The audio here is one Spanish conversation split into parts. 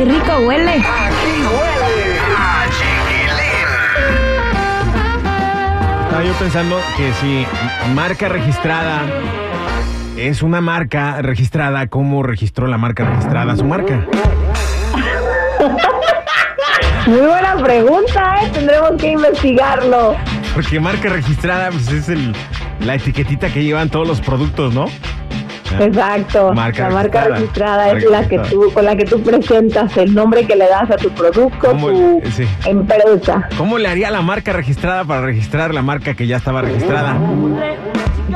Qué rico huele. Aquí huele a chiquilín. Estaba yo pensando que si marca registrada es una marca registrada, ¿cómo registró la marca registrada su marca? Muy buena pregunta, ¿eh? Tendremos que investigarlo. Porque marca registrada pues, es el, la etiquetita que llevan todos los productos, ¿no? Exacto. Marca la marca registrada. es la que tú, con la que tú presentas el nombre que le das a tu producto, tu Sí. empresa. ¿Cómo le haría la marca registrada para registrar la marca que ya estaba registrada?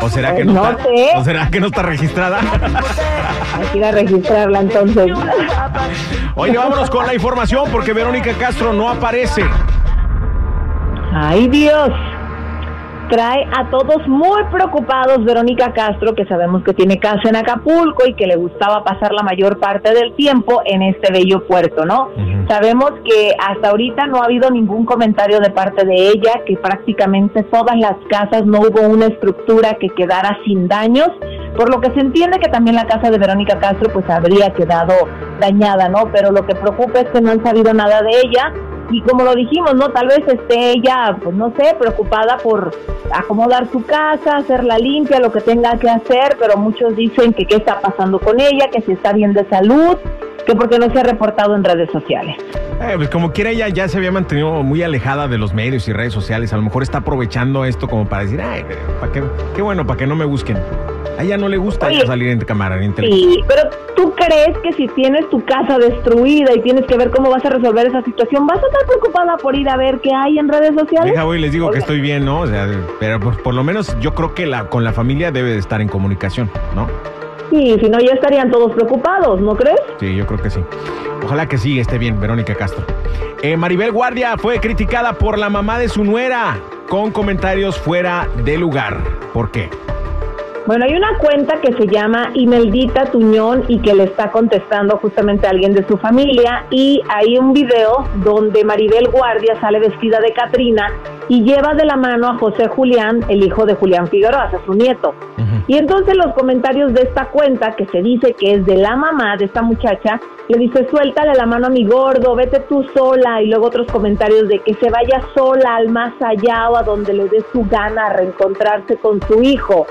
¿O será que no, No está, sé. ¿O será que no está registrada? Hay que ir a registrarla entonces. Oye, vámonos con la información porque Verónica Castro no aparece. Ay Dios. Trae a todos muy preocupados Verónica Castro, que sabemos que tiene casa en Acapulco y que le gustaba pasar la mayor parte del tiempo en este bello puerto, ¿no? Sabemos que hasta ahorita no ha habido ningún comentario de parte de ella, que prácticamente todas las casas no hubo una estructura que quedara sin daños, por lo que se entiende que también la casa de Verónica Castro pues habría quedado dañada, ¿no? Pero lo que preocupa es que no han sabido nada de ella y como lo dijimos, ¿no? Tal vez esté ella, pues no sé, preocupada por acomodar su casa, hacerla limpia, lo que tenga que hacer, pero muchos dicen que qué está pasando con ella, que si está bien de salud, que porque no se ha reportado en redes sociales. Eh, pues como quiera, ella ya se había mantenido muy alejada de los medios y redes sociales. A lo mejor está aprovechando esto como para decir, ay, ¿para qué, qué bueno, para que no me busquen. A ella no le gusta Oye, salir en cámara, ni en televisión. Sí, pero ¿tú crees que si tienes tu casa destruida y tienes que ver cómo vas a resolver esa situación, vas a estar preocupada por ir a ver qué hay en redes sociales? Deja, voy y les digo que estoy bien, ¿no? O sea, pero por lo menos yo creo que la, con la familia debe de estar en comunicación, ¿no? Sí, si no ya estarían todos preocupados, ¿no crees? Sí, yo creo que sí. Ojalá que sí esté bien, Verónica Castro. Eh, Maribel Guardia fue criticada por la mamá de su nuera con comentarios fuera de lugar. ¿Por qué? Bueno, hay una cuenta que se llama Imeldita Tuñón y que le está contestando justamente a alguien de su familia y hay un video donde Maribel Guardia sale vestida de Catrina y lleva de la mano a José Julián, el hijo de Julián Figueroa, sea, su nieto. Y entonces los comentarios de esta cuenta, que se dice que es de la mamá de esta muchacha, le dice, suéltale la mano a mi gordo, vete tú sola. Y luego otros comentarios de que se vaya sola al más allá o a donde le dé su gana a reencontrarse con su hijo.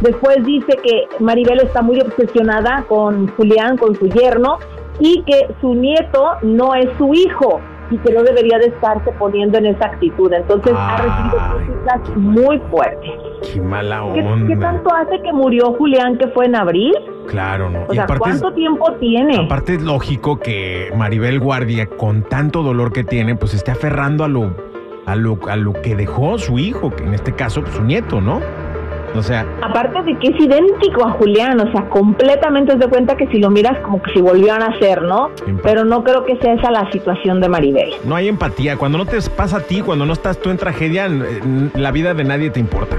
Después dice que Maribel está muy obsesionada con Julián, con su yerno, y que su nieto no es su hijo y que no debería de estarse poniendo en esa actitud. Entonces ha recibido críticas muy fuertes. Qué mala ¿Qué, onda. qué tanto hace que murió Julián, que fue en abril? Claro, ¿no? O Y sea, es- ¿cuánto tiempo tiene? Aparte es lógico que Maribel Guardia, con tanto dolor que tiene, pues esté aferrando a lo, a lo, a lo que dejó su hijo, que en este caso pues, su nieto, ¿no? O sea, Aparte de que es idéntico a Julián, o sea, completamente de cuenta que si lo miras como que si volvió a nacer, ¿no? Pero no creo que sea esa la situación de Maribel. no hay empatía. Cuando no te pasa a ti, cuando no estás tú en tragedia, la vida de nadie te importa.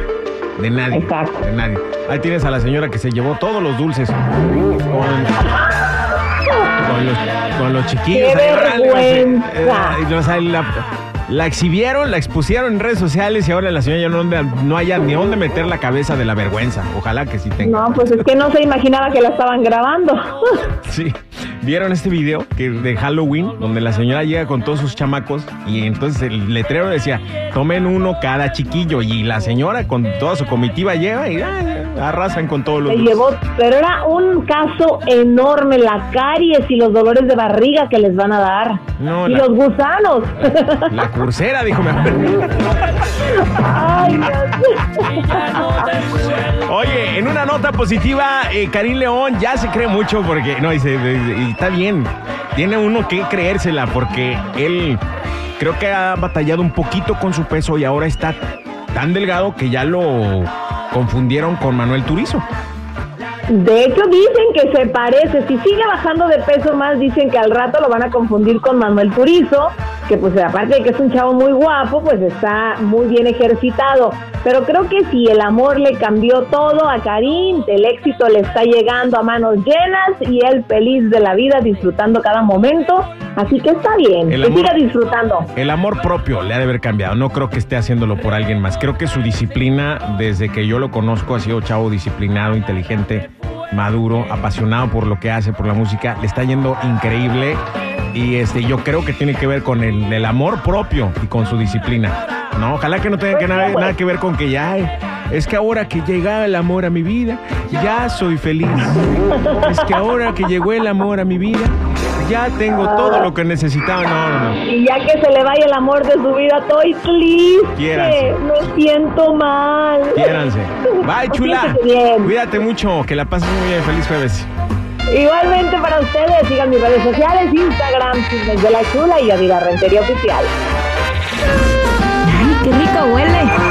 De nadie. Exacto. De nadie. Ahí tienes a la señora que se llevó todos los dulces con, con los, con los chiquillos. ¡Qué ahí, órale, vergüenza! eh, eh, o sea, la, la exhibieron, la expusieron en redes sociales y ahora la señora ya no, no haya ni dónde meter la cabeza de la vergüenza. Ojalá que sí tenga. No, pues es que no se imaginaba que la estaban grabando. Sí. ¿Vieron este video que de Halloween donde la señora llega con todos sus chamacos y entonces el letrero decía, tomen uno cada chiquillo y la señora con toda su comitiva llega y ah, arrasan con todos los Se llevó, pero era un caso enorme, la caries y los dolores de barriga que les van a dar. No, y la- los gusanos. La cursera, dijo. Ay, Dios. Oye, en una nota positiva, eh, Karim León ya se cree mucho porque, no, dice, dice, y está bien, tiene uno que creérsela porque él creo que ha batallado un poquito con su peso y ahora está tan delgado que ya lo confundieron con Manuel Turizo. De hecho, dicen que se parece. Si sigue bajando de peso más, dicen que al rato lo van a confundir con Manuel Turizo, que pues aparte de que es un chavo muy guapo, pues está muy bien ejercitado. Pero creo que si el amor le cambió todo a Karim, el éxito le está llegando a manos llenas y él feliz de la vida, disfrutando cada momento. Así que está bien, El que amor- siga disfrutando. El amor propio le ha de haber cambiado. No creo que esté haciéndolo por alguien más. Creo que su disciplina, desde que yo lo conozco, ha sido chavo disciplinado, inteligente, maduro, apasionado por lo que hace, por la música. Le está yendo increíble. Y este, yo creo que tiene que ver con el, el amor propio y con su disciplina. No, ojalá que no tenga que nada, nada que ver con que ya ay, es que ahora que llega el amor a mi vida, ya soy feliz. Es que ahora que llegó el amor a mi vida, ya tengo todo lo que necesitaba. No, no, no. Y ya que se le vaya el amor de su vida, estoy triste. Quiéranse. Me siento mal. Quiéranse. Bye, chula. Cuídate mucho. Que la pases muy bien. Feliz jueves. Igualmente para ustedes, mis redes sociales, Instagram, Chismes de la Chula y Yadira Rentería Oficial. Ay, qué rico huele.